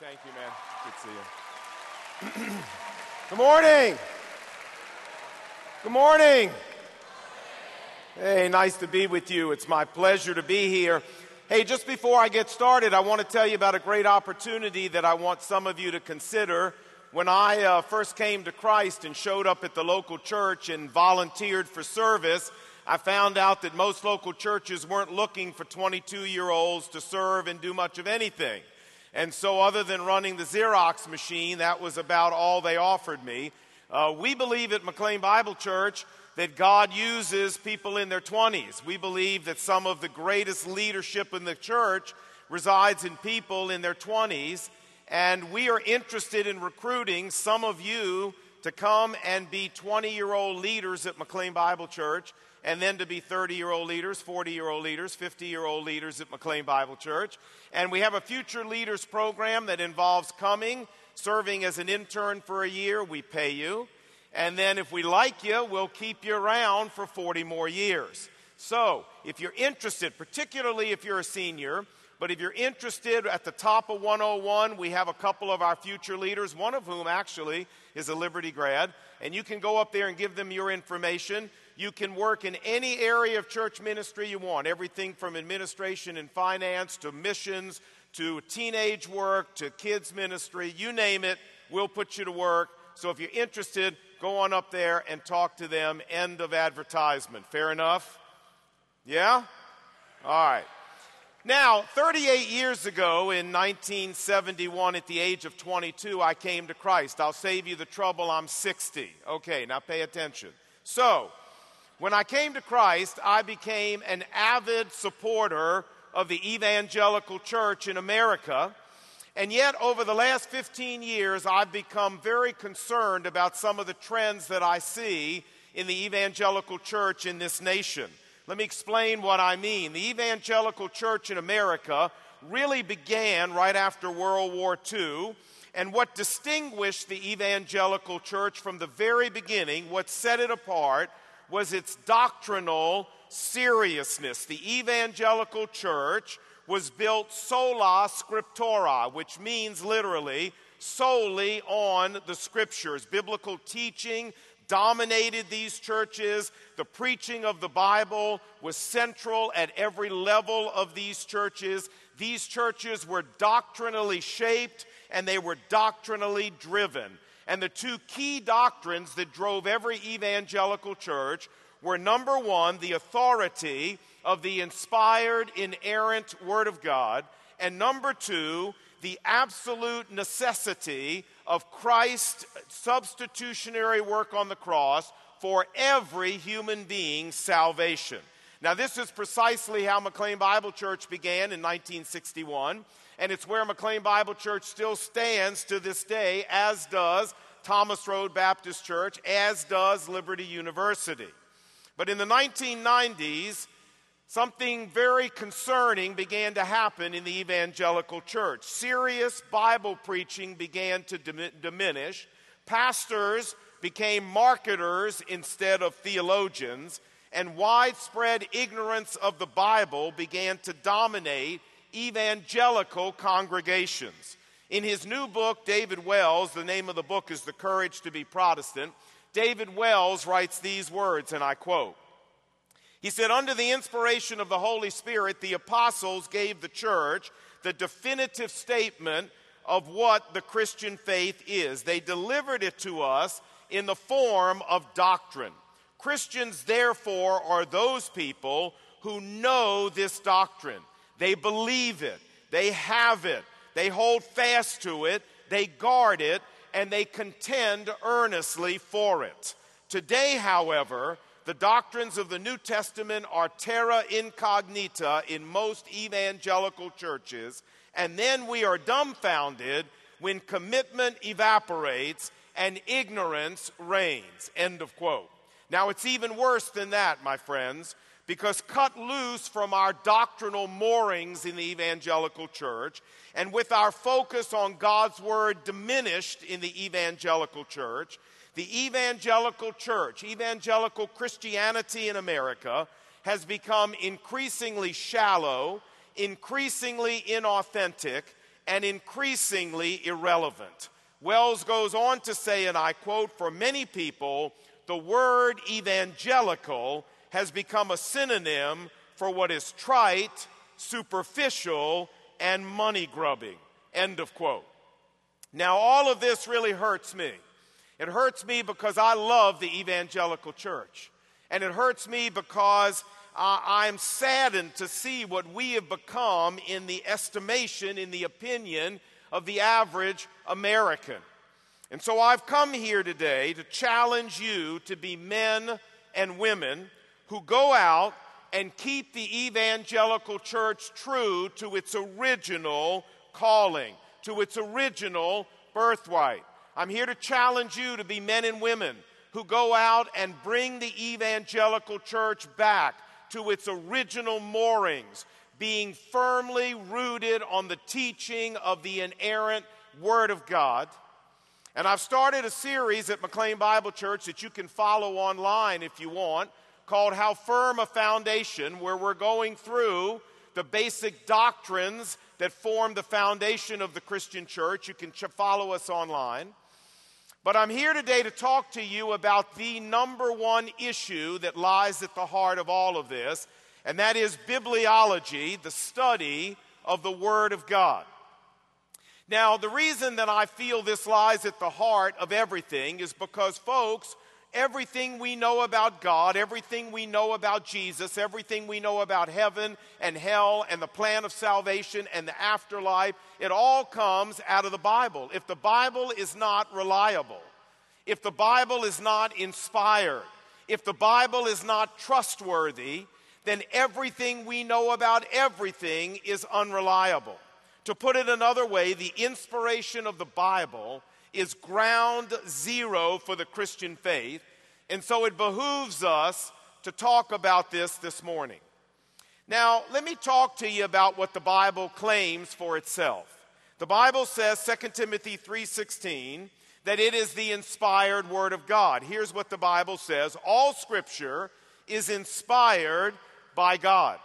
Thank you, man. Good to see you. Good morning. Good morning. Hey, nice to be with you. It's my pleasure to be here. Hey, just before I get started, I want to tell you about a great opportunity that I want some of you to consider. When I uh, first came to Christ and showed up at the local church and volunteered for service, I found out that most local churches weren't looking for 22 year olds to serve and do much of anything. And so, other than running the Xerox machine, that was about all they offered me. Uh, we believe at McLean Bible Church that God uses people in their 20s. We believe that some of the greatest leadership in the church resides in people in their 20s. And we are interested in recruiting some of you to come and be 20 year old leaders at McLean Bible Church and then to be 30 year old leaders, 40 year old leaders, 50 year old leaders at McLean Bible Church. And we have a future leaders program that involves coming, serving as an intern for a year, we pay you. And then if we like you, we'll keep you around for 40 more years. So if you're interested, particularly if you're a senior, but if you're interested at the top of 101, we have a couple of our future leaders, one of whom actually is a Liberty grad, and you can go up there and give them your information. You can work in any area of church ministry you want, everything from administration and finance to missions to teenage work to kids ministry, you name it, we'll put you to work. So if you're interested, go on up there and talk to them. End of advertisement. Fair enough? Yeah? All right. Now, 38 years ago in 1971, at the age of 22, I came to Christ. I'll save you the trouble, I'm 60. Okay, now pay attention. So, when I came to Christ, I became an avid supporter of the evangelical church in America. And yet, over the last 15 years, I've become very concerned about some of the trends that I see in the evangelical church in this nation. Let me explain what I mean. The evangelical church in America really began right after World War II. And what distinguished the evangelical church from the very beginning, what set it apart, was its doctrinal seriousness. The evangelical church was built sola scriptura, which means literally solely on the scriptures. Biblical teaching dominated these churches. The preaching of the Bible was central at every level of these churches. These churches were doctrinally shaped and they were doctrinally driven. And the two key doctrines that drove every evangelical church were number one, the authority of the inspired, inerrant Word of God, and number two, the absolute necessity of Christ's substitutionary work on the cross for every human being's salvation. Now, this is precisely how McLean Bible Church began in 1961 and it's where McLean Bible Church still stands to this day, as does Thomas Road Baptist Church, as does Liberty University. But in the 1990s, something very concerning began to happen in the evangelical church. Serious Bible preaching began to diminish. Pastors became marketers instead of theologians, and widespread ignorance of the Bible began to dominate evangelical congregations. In his new book, David Wells, the name of the book is The Courage to Be Protestant, David Wells writes these words, and I quote He said, Under the inspiration of the Holy Spirit, the apostles gave the church the definitive statement of what the Christian faith is. They delivered it to us in the form of doctrine. Christians, therefore, are those people who know this doctrine. They believe it. They have it. They hold fast to it. They guard it. And they contend earnestly for it. Today, however, the doctrines of the New Testament are terra incognita in most evangelical churches. And then we are dumbfounded when commitment evaporates and ignorance reigns. End of quote. Now, it's even worse than that, my friends because cut loose from our doctrinal moorings in the evangelical church, and with our focus on God's word diminished in the evangelical church, the evangelical church, evangelical Christianity in America, has become increasingly shallow, increasingly inauthentic, and increasingly irrelevant. Wells goes on to say, and I quote, for many people, the word evangelical has become a synonym for what is trite, superficial, and money grubbing. End of quote. Now, all of this really hurts me. It hurts me because I love the evangelical church. And it hurts me because uh, I'm saddened to see what we have become in the estimation, in the opinion of the average American. And so I've come here today to challenge you to be men and women who go out and keep the evangelical church true to its original calling, to its original birthright. I'm here to challenge you to be men and women who go out and bring the evangelical church back to its original moorings, being firmly rooted on the teaching of the inerrant Word of God. And I've started a series at McLean Bible Church that you can follow online if you want, called How Firm a Foundation, where we're going through the basic doctrines that form the foundation of the Christian church. You can ch- follow us online. But I'm here today to talk to you about the number one issue that lies at the heart of all of this, and that is bibliology, the study of the Word of God. Now, the reason that I feel this lies at the heart of everything is because, folks, everything we know about God, everything we know about Jesus, everything we know about heaven and hell and the plan of salvation and the afterlife, it all comes out of the Bible. If the Bible is not reliable, if the Bible is not inspired, if the Bible is not trustworthy, then everything we know about everything is unreliable. To put it another way, the inspiration of the Bible is ground zero for the Christian faith. And so it behooves us to talk about this this morning. Now, let me talk to you about what the Bible claims for itself. The Bible says 2 Timothy 3:16 that it is the inspired word of God. Here's what the Bible says, all scripture is inspired by God.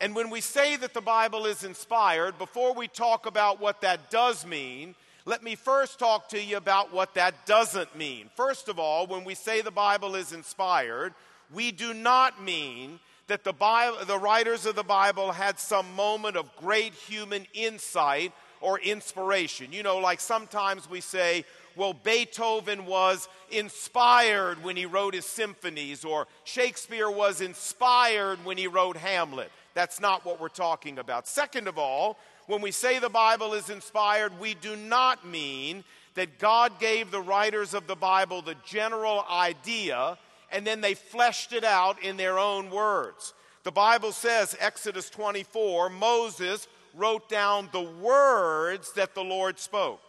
And when we say that the Bible is inspired, before we talk about what that does mean, let me first talk to you about what that doesn't mean. First of all, when we say the Bible is inspired, we do not mean that the, Bible, the writers of the Bible had some moment of great human insight or inspiration. You know, like sometimes we say, well, Beethoven was inspired when he wrote his symphonies, or Shakespeare was inspired when he wrote Hamlet. That's not what we're talking about. Second of all, when we say the Bible is inspired, we do not mean that God gave the writers of the Bible the general idea and then they fleshed it out in their own words. The Bible says, Exodus 24, Moses wrote down the words that the Lord spoke.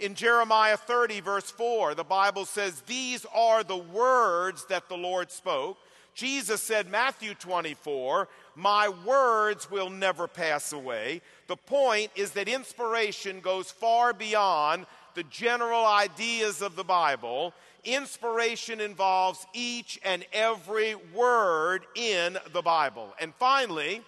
In Jeremiah 30, verse 4, the Bible says, These are the words that the Lord spoke. Jesus said, Matthew 24, My words will never pass away. The point is that inspiration goes far beyond the general ideas of the Bible. Inspiration involves each and every word in the Bible. And finally,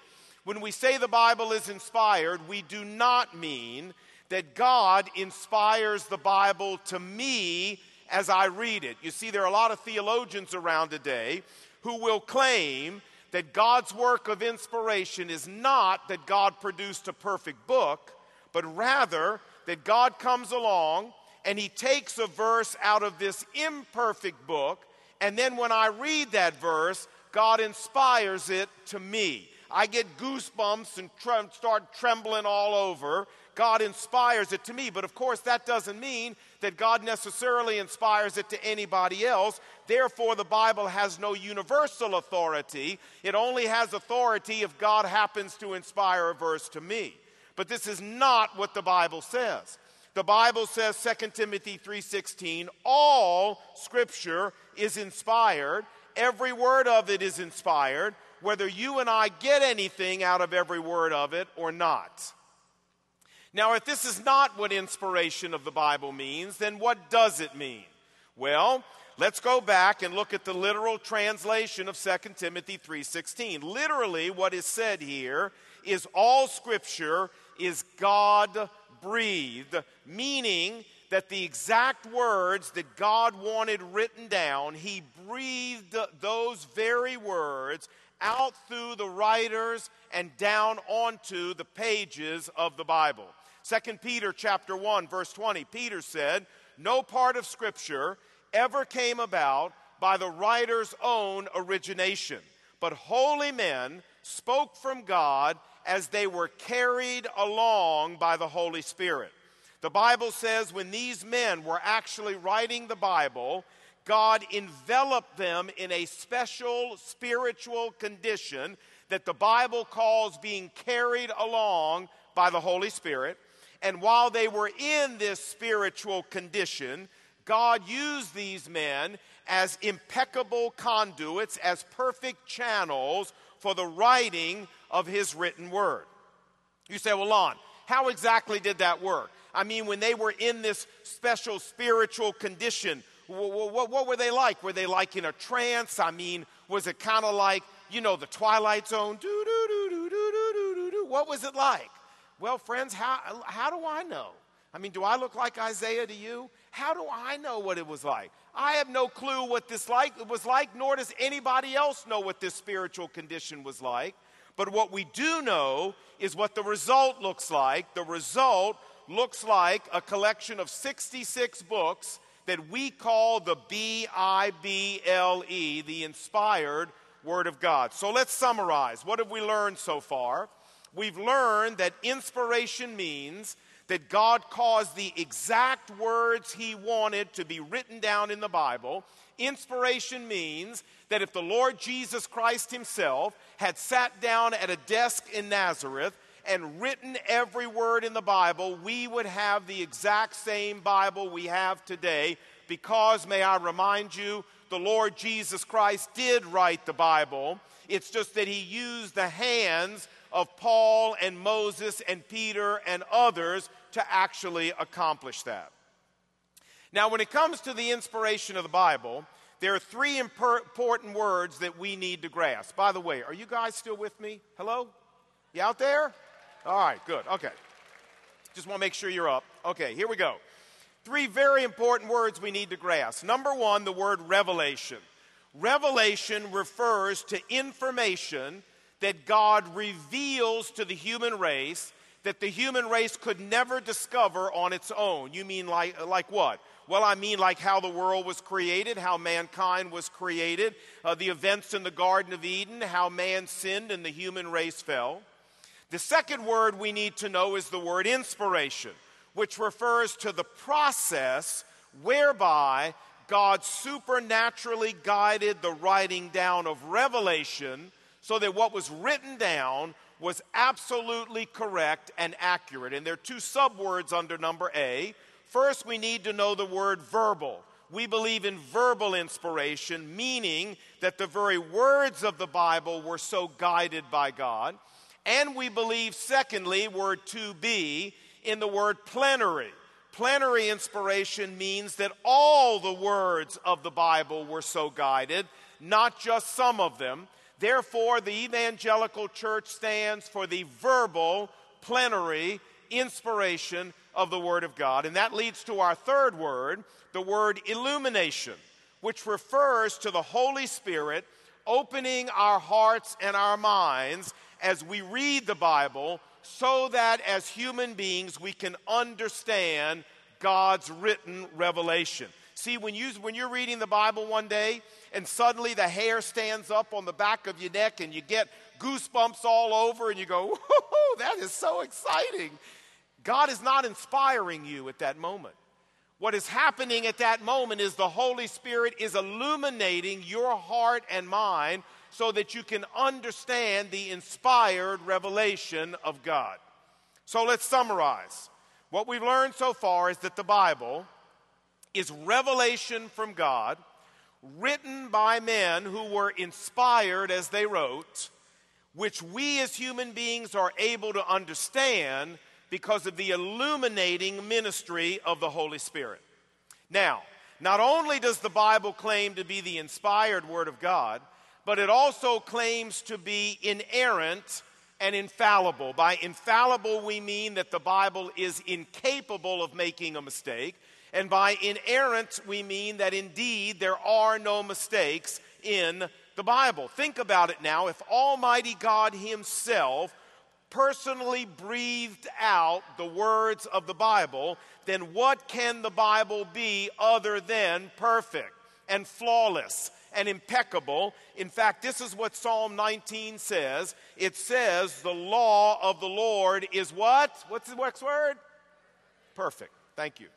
when we say the Bible is inspired, we do not mean that God inspires the Bible to me as I read it. You see, there are a lot of theologians around today who will claim that God's work of inspiration is not that God produced a perfect book, but rather that God comes along and he takes a verse out of this imperfect book, and then when I read that verse, God inspires it to me. I get goosebumps and tre- start trembling all over. God inspires it to me. But of course, that doesn't mean that God necessarily inspires it to anybody else. Therefore, the Bible has no universal authority. It only has authority if God happens to inspire a verse to me. But this is not what the Bible says. The Bible says 2 Timothy 3:16, all scripture is inspired, every word of it is inspired, whether you and I get anything out of every word of it or not. Now, if this is not what inspiration of the Bible means, then what does it mean? Well, let's go back and look at the literal translation of 2 Timothy 3:16. Literally what is said here is all scripture is God breathed, meaning that the exact words that God wanted written down, He breathed those very words out through the writers and down onto the pages of the Bible. 2 Peter chapter 1 verse 20 Peter said, "No part of scripture ever came about by the writer's own origination, but holy men spoke from God as they were carried along by the Holy Spirit." The Bible says when these men were actually writing the Bible, God enveloped them in a special spiritual condition that the Bible calls being carried along by the Holy Spirit. And while they were in this spiritual condition, God used these men as impeccable conduits, as perfect channels for the writing of His written word. You say, well, Lon, how exactly did that work? I mean, when they were in this special spiritual condition, what, what, what were they like? Were they like in a trance? I mean, was it kind of like, you know, the Twilight Zone? Do, do, do, do, do, do, do, do. What was it like? Well, friends, how, how do I know? I mean, do I look like Isaiah to you? How do I know what it was like? I have no clue what this like was like, nor does anybody else know what this spiritual condition was like. But what we do know is what the result looks like. The result looks like a collection of 66 books that we call the B I B L E, the inspired Word of God. So let's summarize. What have we learned so far? We've learned that inspiration means that God caused the exact words He wanted to be written down in the Bible. Inspiration means that if the Lord Jesus Christ Himself had sat down at a desk in Nazareth and written every word in the Bible, we would have the exact same Bible we have today because, may I remind you, the Lord Jesus Christ did write the Bible. It's just that he used the hands of Paul and Moses and Peter and others to actually accomplish that. Now, when it comes to the inspiration of the Bible, there are three important words that we need to grasp. By the way, are you guys still with me? Hello? You out there? All right, good. Okay. Just want to make sure you're up. Okay, here we go. Three very important words we need to grasp. Number one, the word revelation. Revelation refers to information that God reveals to the human race that the human race could never discover on its own. You mean like, like what? Well, I mean like how the world was created, how mankind was created, uh, the events in the Garden of Eden, how man sinned and the human race fell. The second word we need to know is the word inspiration, which refers to the process whereby God supernaturally guided the writing down of revelation so that what was written down was absolutely correct and accurate. And there are two subwords under number A. First, we need to know the word verbal. We believe in verbal inspiration, meaning that the very words of the Bible were so guided by God. And we believe, secondly, word to be in the word plenary. Plenary inspiration means that all the words of the Bible were so guided, not just some of them. Therefore, the evangelical church stands for the verbal, plenary inspiration of the Word of God. And that leads to our third word, the word illumination, which refers to the Holy Spirit opening our hearts and our minds as we read the Bible so that as human beings we can understand God's written revelation. See, when, you, when you're reading the Bible one day and suddenly the hair stands up on the back of your neck and you get goosebumps all over and you go, that is so exciting. God is not inspiring you at that moment. What is happening at that moment is the Holy Spirit is illuminating your heart and mind so that you can understand the inspired revelation of God. So let's summarize. What we've learned so far is that the Bible is revelation from God, written by men who were inspired as they wrote, which we as human beings are able to understand because of the illuminating ministry of the Holy Spirit. Now, not only does the Bible claim to be the inspired Word of God, but it also claims to be inerrant, and infallible. By infallible, we mean that the Bible is incapable of making a mistake. And by inerrant, we mean that indeed there are no mistakes in the Bible. Think about it now. If Almighty God Himself personally breathed out the words of the Bible, then what can the Bible be other than perfect and flawless and impeccable? In fact, this is what Psalm 19 says. It says, The law of the Lord is what? What's the next word? Perfect. Thank you.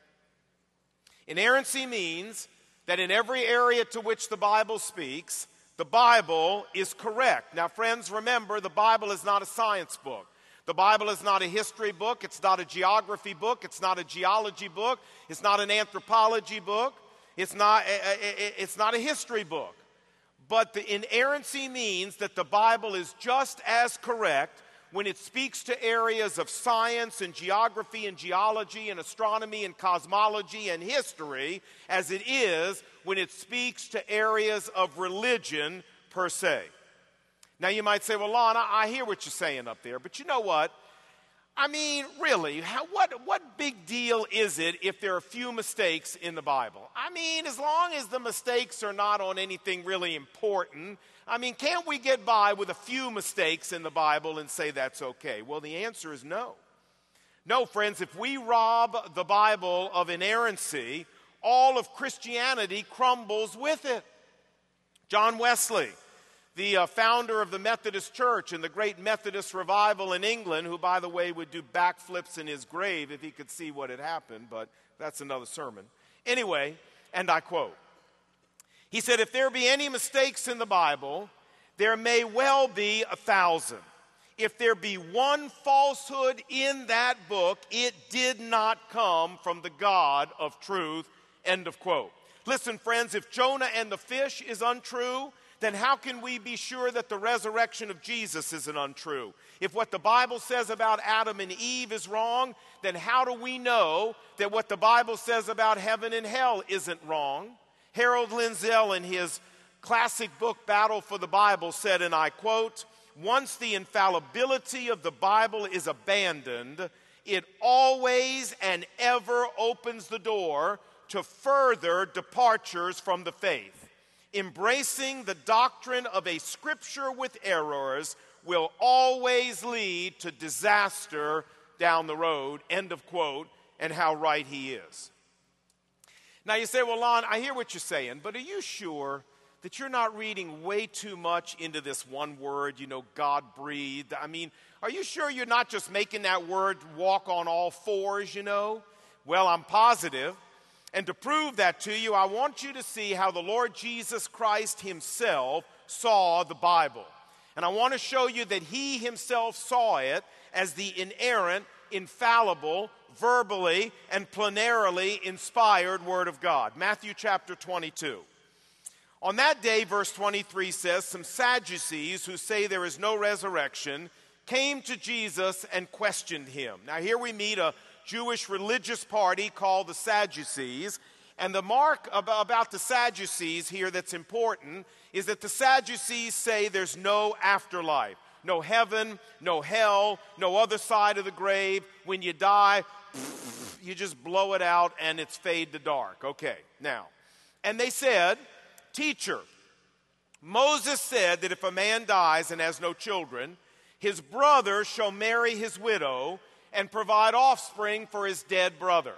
Inerrancy means that in every area to which the Bible speaks, the Bible is correct. Now, friends, remember, the Bible is not a science book. The Bible is not a history book. It's not a geography book. It's not a geology book. It's not an anthropology book. It's not, eh, eh, eh, it's not a history book. But the inerrancy means that the Bible is just as correct when it speaks to areas of science and geography and geology and astronomy and cosmology and history as it is when it speaks to areas of religion per se. Now you might say, well, Lon, I hear what you're saying up there, but you know what? I mean, really, how, what, what big deal is it if there are a few mistakes in the Bible? I mean, as long as the mistakes are not on anything really important, I mean, can't we get by with a few mistakes in the Bible and say that's okay? Well, the answer is no. No, friends, if we rob the Bible of inerrancy, all of Christianity crumbles with it. John Wesley, the uh, founder of the Methodist Church and the great Methodist revival in England, who, by the way, would do backflips in his grave if he could see what had happened, but that's another sermon. Anyway, and I quote he said, If there be any mistakes in the Bible, there may well be a thousand. If there be one falsehood in that book, it did not come from the God of truth. End of quote. Listen, friends, if Jonah and the fish is untrue, then how can we be sure that the resurrection of Jesus isn't untrue? If what the Bible says about Adam and Eve is wrong, then how do we know that what the Bible says about heaven and hell isn't wrong? Harold Lindsell, in his classic book, Battle for the Bible, said, and I quote, Once the infallibility of the Bible is abandoned, it always and ever opens the door to further departures from the faith. Embracing the doctrine of a scripture with errors will always lead to disaster down the road. End of quote. And how right he is. Now you say, well, Lon, I hear what you're saying, but are you sure that you're not reading way too much into this one word, you know, God breathed? I mean, are you sure you're not just making that word walk on all fours, you know? Well, I'm positive. And to prove that to you, I want you to see how the Lord Jesus Christ Himself saw the Bible. And I want to show you that He Himself saw it as the inerrant, infallible, verbally and plenarily inspired Word of God. Matthew chapter 22. On that day, verse 23 says, Some Sadducees who say there is no resurrection came to Jesus and questioned him. Now, here we meet a Jewish religious party called the Sadducees. And the mark about the Sadducees here that's important is that the Sadducees say there's no afterlife, no heaven, no hell, no other side of the grave. When you die, you just blow it out and it's fade to dark. Okay, now. And they said, Teacher, Moses said that if a man dies and has no children, his brother shall marry his widow and provide offspring for his dead brother.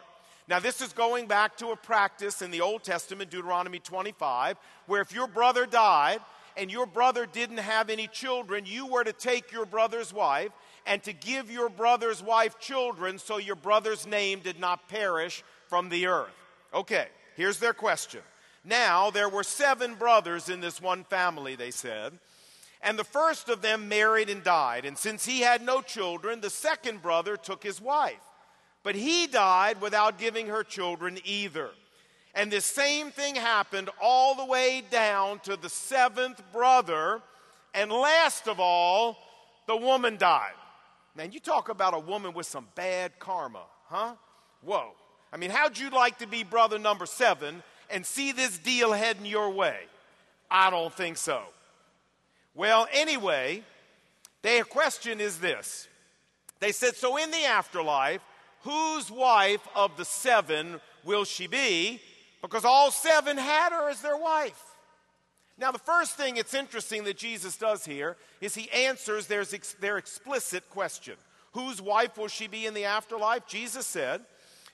Now, this is going back to a practice in the Old Testament, Deuteronomy 25, where if your brother died and your brother didn't have any children, you were to take your brother's wife and to give your brother's wife children so your brother's name did not perish from the earth. Okay, here's their question. Now, there were seven brothers in this one family, they said, and the first of them married and died. And since he had no children, the second brother took his wife. But he died without giving her children either. And this same thing happened all the way down to the seventh brother. And last of all, the woman died. Man, you talk about a woman with some bad karma, huh? Whoa. I mean, how'd you like to be brother number seven and see this deal heading your way? I don't think so. Well, anyway, Their question is this They said, So in the afterlife, whose wife of the seven will she be? Because all seven had her as their wife. Now, the first thing it's interesting that Jesus does here is he answers their, their explicit question Whose wife will she be in the afterlife? Jesus said,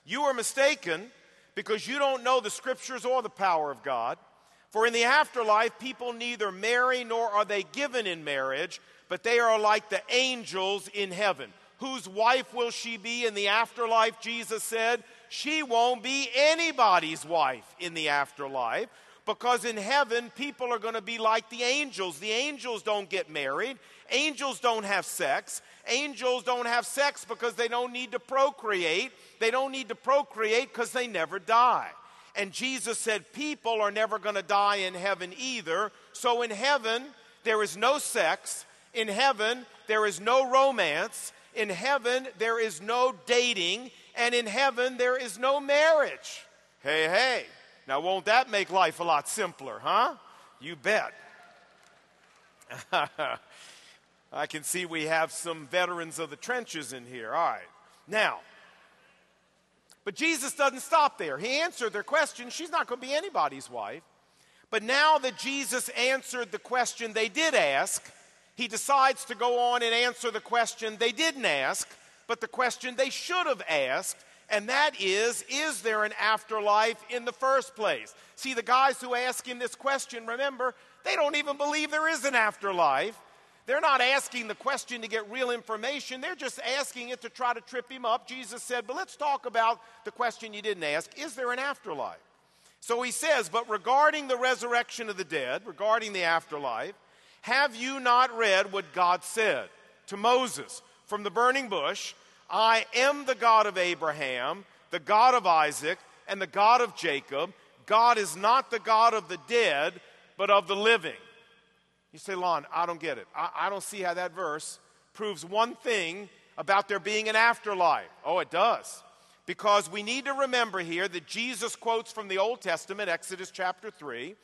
You are mistaken because you don't know the scriptures or the power of God. For in the afterlife, people neither marry nor are they given in marriage, but they are like the angels in heaven. Whose wife will she be in the afterlife? Jesus said, She won't be anybody's wife in the afterlife because in heaven, people are going to be like the angels. The angels don't get married, angels don't have sex. Angels don't have sex because they don't need to procreate. They don't need to procreate because they never die. And Jesus said, People are never going to die in heaven either. So in heaven, there is no sex. In heaven, there is no romance. In heaven, there is no dating. And in heaven, there is no marriage. Hey, hey. Now, won't that make life a lot simpler, huh? You bet. I can see we have some veterans of the trenches in here. All right. Now, but Jesus doesn't stop there. He answered their question. She's not going to be anybody's wife. But now that Jesus answered the question they did ask, he decides to go on and answer the question they didn't ask, but the question they should have asked and that is Is there an afterlife in the first place? See, the guys who ask him this question, remember, they don't even believe there is an afterlife. They're not asking the question to get real information, they're just asking it to try to trip him up. Jesus said, But let's talk about the question you didn't ask Is there an afterlife? So he says, But regarding the resurrection of the dead, regarding the afterlife, have you not read what God said to Moses from the burning bush? I am the God of Abraham, the God of Isaac, and the God of Jacob. God is not the God of the dead, but of the living. You say, Lon, I don't get it. I, I don't see how that verse proves one thing about there being an afterlife. Oh, it does. Because we need to remember here that Jesus quotes from the Old Testament, Exodus chapter 3,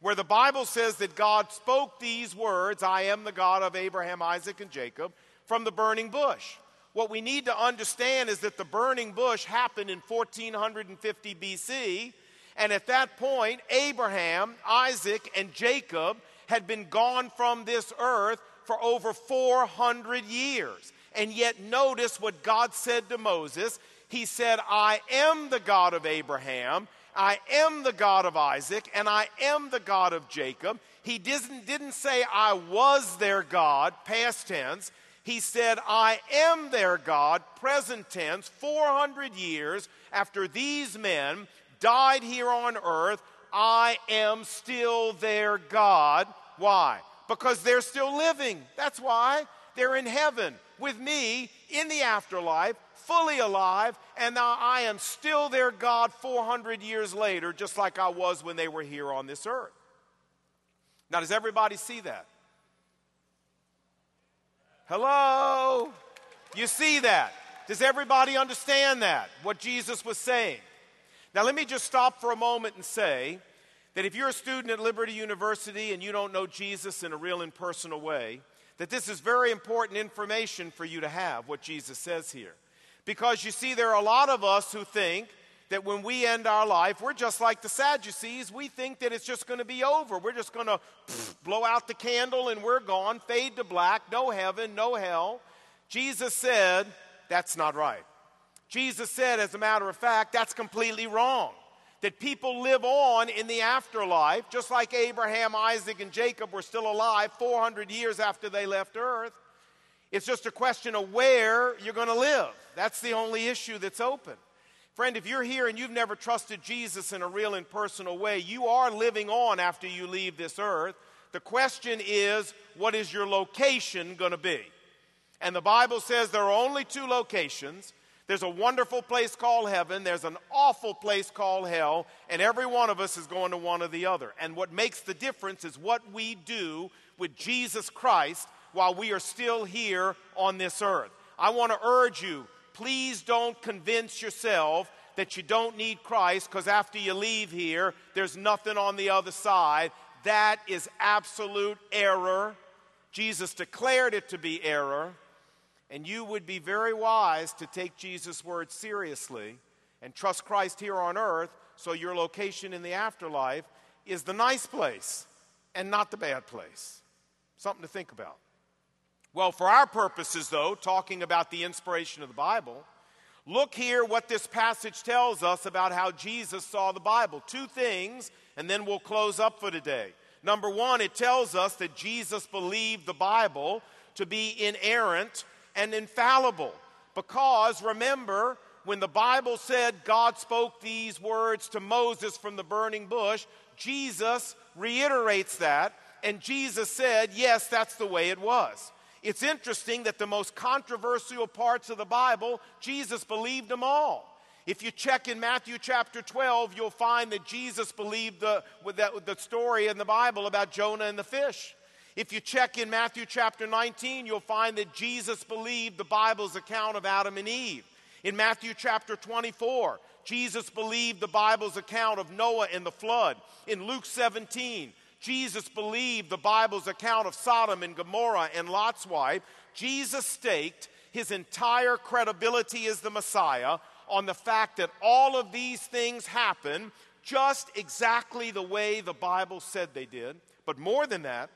where the Bible says that God spoke these words I am the God of Abraham, Isaac, and Jacob from the burning bush. What we need to understand is that the burning bush happened in 1450 BC, and at that point, Abraham, Isaac, and Jacob had been gone from this earth for over 400 years. And yet, notice what God said to Moses. He said, I am the God of Abraham, I am the God of Isaac, and I am the God of Jacob. He didn't, didn't say, I was their God, past tense. He said, I am their God, present tense, 400 years after these men died here on earth. I am still their God. Why? Because they're still living. That's why. They're in heaven with me in the afterlife, fully alive, and now I am still their God 400 years later, just like I was when they were here on this earth. Now, does everybody see that? Hello? You see that? Does everybody understand that? What Jesus was saying? Now, let me just stop for a moment and say that if you're a student at Liberty University and you don't know Jesus in a real and personal way, that this is very important information for you to have, what Jesus says here. Because you see, there are a lot of us who think that when we end our life, we're just like the Sadducees. We think that it's just going to be over. We're just going to blow out the candle and we're gone, fade to black, no heaven, no hell. Jesus said, that's not right. Jesus said, as a matter of fact, that's completely wrong. That people live on in the afterlife, just like Abraham, Isaac, and Jacob were still alive 400 years after they left earth. It's just a question of where you're going to live. That's the only issue that's open. Friend, if you're here and you've never trusted Jesus in a real and personal way, you are living on after you leave this earth. The question is, what is your location going to be? And the Bible says there are only two locations. There's a wonderful place called heaven, there's an awful place called hell, and every one of us is going to one or the other. And what makes the difference is what we do with Jesus Christ while we are still here on this earth. I want to urge you please don't convince yourself that you don't need Christ because after you leave here, there's nothing on the other side. That is absolute error. Jesus declared it to be error, and you would be very wise to take Jesus' word seriously and trust Christ here on earth so your location in the afterlife is the nice place and not the bad place. Something to think about. Well, for our purposes, though, talking about the inspiration of the Bible, look here what this passage tells us about how Jesus saw the Bible. Two things, and then we'll close up for today. Number one, it tells us that Jesus believed the Bible to be inerrant and infallible. Because remember, when the Bible said God spoke these words to Moses from the burning bush, Jesus reiterates that, and Jesus said, Yes, that's the way it was. It's interesting that the most controversial parts of the Bible, Jesus believed them all. If you check in Matthew chapter 12, you'll find that Jesus believed the, with that, the story in the Bible about Jonah and the fish. If you check in Matthew chapter 19, you'll find that Jesus believed the Bible's account of Adam and Eve. In Matthew chapter 24, Jesus believed the Bible's account of Noah and the flood. In Luke 17, Jesus believed the Bible's account of Sodom and Gomorrah and Lot's wife. Jesus staked his entire credibility as the Messiah on the fact that all of these things happen just exactly the way the Bible said they did. But more than that,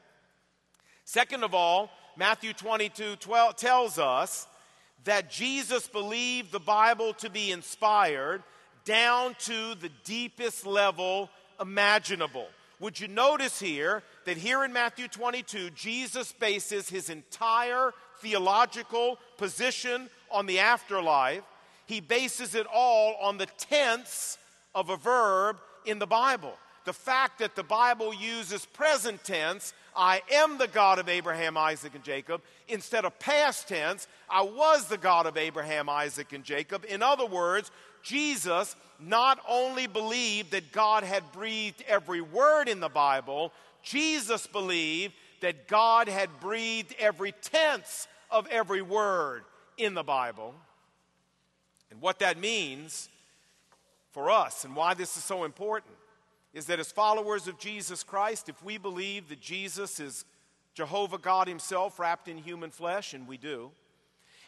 second of all, Matthew 22 12 tells us that Jesus believed the Bible to be inspired down to the deepest level imaginable. Would you notice here that here in Matthew 22, Jesus bases his entire theological position on the afterlife he bases it all on the tense of a verb in the Bible. The fact that the Bible uses present tense, I am the God of Abraham, Isaac, and Jacob, instead of past tense, I was the God of Abraham, Isaac, and Jacob. In other words, Jesus not only believed that God had breathed every word in the Bible, Jesus believed that God had breathed every tense of every word in the Bible. And what that means for us and why this is so important is that as followers of Jesus Christ, if we believe that Jesus is Jehovah God Himself wrapped in human flesh, and we do,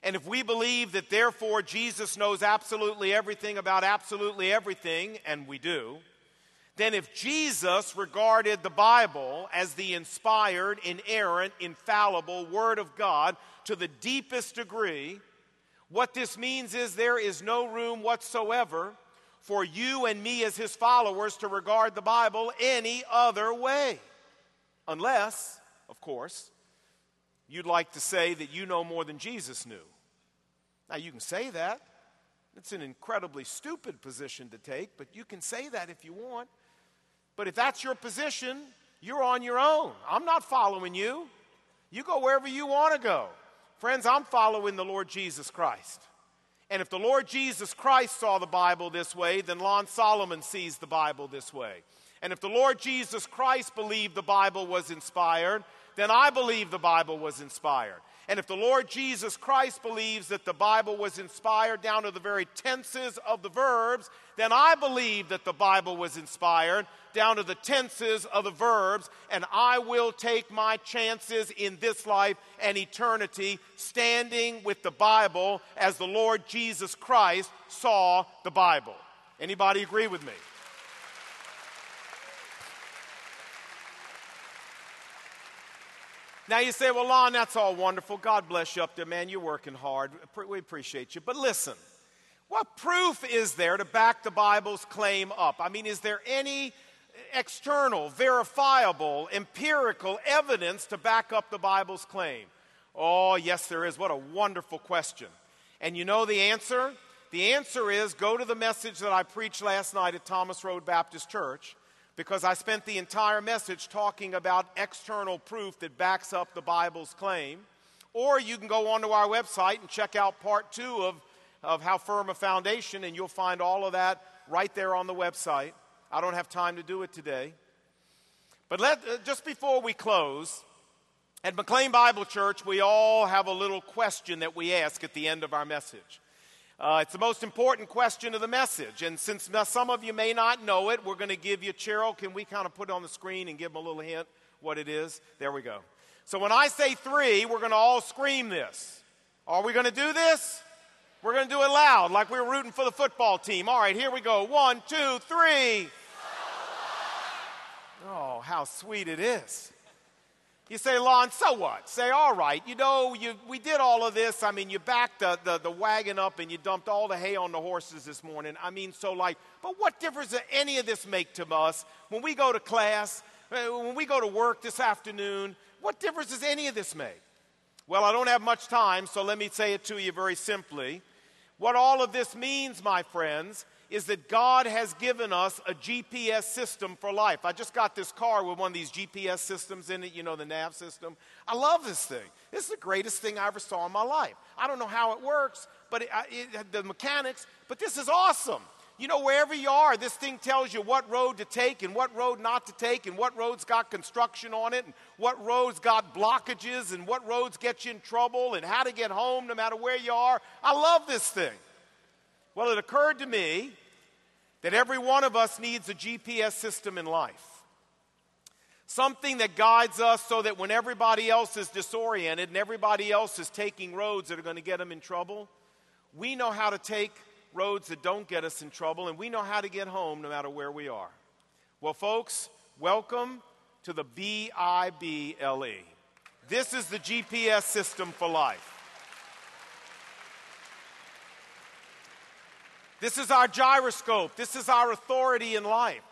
and if we believe that therefore Jesus knows absolutely everything about absolutely everything, and we do, then if Jesus regarded the Bible as the inspired, inerrant, infallible Word of God to the deepest degree, what this means is there is no room whatsoever for you and me as his followers to regard the Bible any other way. Unless, of course, you'd like to say that you know more than Jesus knew. Now, you can say that. It's an incredibly stupid position to take, but you can say that if you want. But if that's your position, you're on your own. I'm not following you. You go wherever you want to go. Friends, I'm following the Lord Jesus Christ. And if the Lord Jesus Christ saw the Bible this way, then Lon Solomon sees the Bible this way. And if the Lord Jesus Christ believed the Bible was inspired, then I believe the Bible was inspired. And if the Lord Jesus Christ believes that the Bible was inspired down to the very tenses of the verbs, then I believe that the Bible was inspired down to the tenses of the verbs, and I will take my chances in this life and eternity standing with the Bible as the Lord Jesus Christ saw the Bible. Anybody agree with me? Now you say, well, Lon, that's all wonderful. God bless you up there, man. You're working hard. We appreciate you. But listen, what proof is there to back the Bible's claim up? I mean, is there any external, verifiable, empirical evidence to back up the Bible's claim? Oh, yes, there is. What a wonderful question. And you know the answer? The answer is go to the message that I preached last night at Thomas Road Baptist Church because I spent the entire message talking about external proof that backs up the Bible's claim. Or you can go onto our website and check out part two of, of How Firm a Foundation, and you'll find all of that right there on the website. I don't have time to do it today. But let, uh, just before we close, at McLean Bible Church, we all have a little question that we ask at the end of our message. Uh, it's the most important question of the message. And since some of you may not know it, we're going to give you, Cheryl, can we kind of put it on the screen and give them a little hint what it is? There we go. So when I say three, we're going to all scream this. Are we going to do this? We're going to do it loud, like we were rooting for the football team. All right, here we go. One, two, three. Oh, how sweet it is. You say, Lon, so what? Say, all right, you know, you, we did all of this. I mean, you backed the, the, the, wagon up and you dumped all the hay on the horses this morning. I mean, so like, but what difference does any of this make to us when we go to class, uh, when we go to work this afternoon? What difference does any of this make? Well, I don't have much time, so let me say it to you very simply. What all of this means, my friends, is that God has given us a GPS system for life. I just got this car with one of these GPS systems in it, you know, the nav system. I love this thing. This is the greatest thing I ever saw in my life. I don't know how it works, but it, it, the mechanics, but this is awesome. You know, wherever you are, this thing tells you what road to take and what road not to take, and what roads got construction on it, and what roads got blockages, and what roads get you in trouble, and how to get home no matter where you are. I love this thing. Well, it occurred to me that every one of us needs a GPS system in life. Something that guides us so that when everybody else is disoriented and everybody else is taking roads that are going to get them in trouble, we know how to take roads that don't get us in trouble and we know how to get home no matter where we are. Well, folks, welcome to the B I B L E. This is the GPS system for life. This is our gyroscope. This is our authority in life.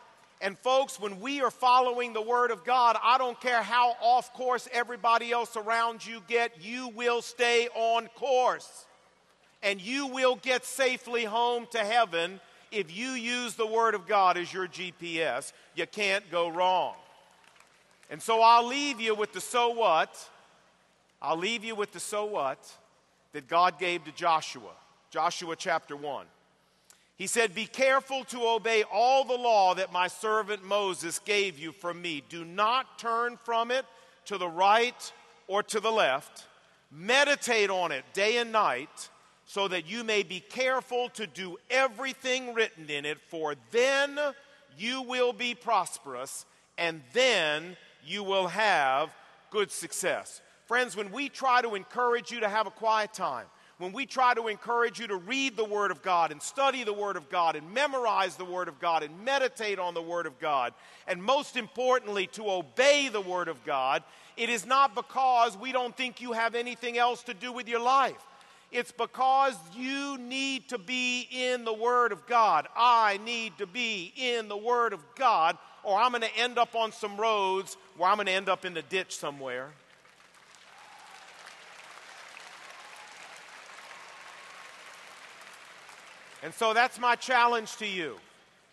And folks, when we are following the Word of God, I don't care how off course everybody else around you get, you will stay on course. And you will get safely home to heaven if you use the Word of God as your GPS. You can't go wrong. And so I'll leave you with the so what. I'll leave you with the so what that God gave to Joshua. Joshua chapter 1. He said, Be careful to obey all the law that my servant Moses gave you from me. Do not turn from it to the right or to the left. Meditate on it day and night so that you may be careful to do everything written in it, for then you will be prosperous and then you will have good success. Friends, when we try to encourage you to have a quiet time, when we try to encourage you to read the Word of God and study the Word of God and memorize the Word of God and meditate on the Word of God, and most importantly, to obey the Word of God, it is not because we don't think you have anything else to do with your life. It's because you need to be in the Word of God. I need to be in the Word of God, or I'm going to end up on some roads where I'm going to end up in the ditch somewhere. And so that's my challenge to you.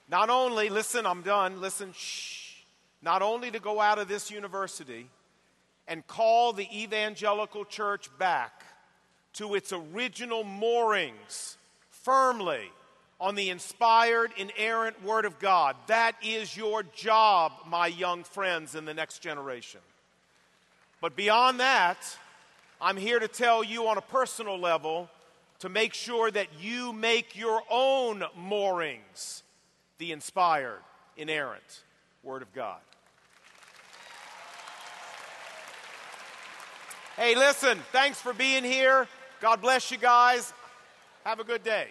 Not only, listen, I'm done, listen, shh, not only to go out of this university and call the evangelical church back to its original moorings firmly on the inspired, inerrant Word of God. That is your job, my young friends in the next generation. But beyond that, I'm here to tell you on a personal level to make sure that you make your own moorings the inspired, inerrant Word of God. Hey, listen, thanks for being here. God bless you guys. Have a good day.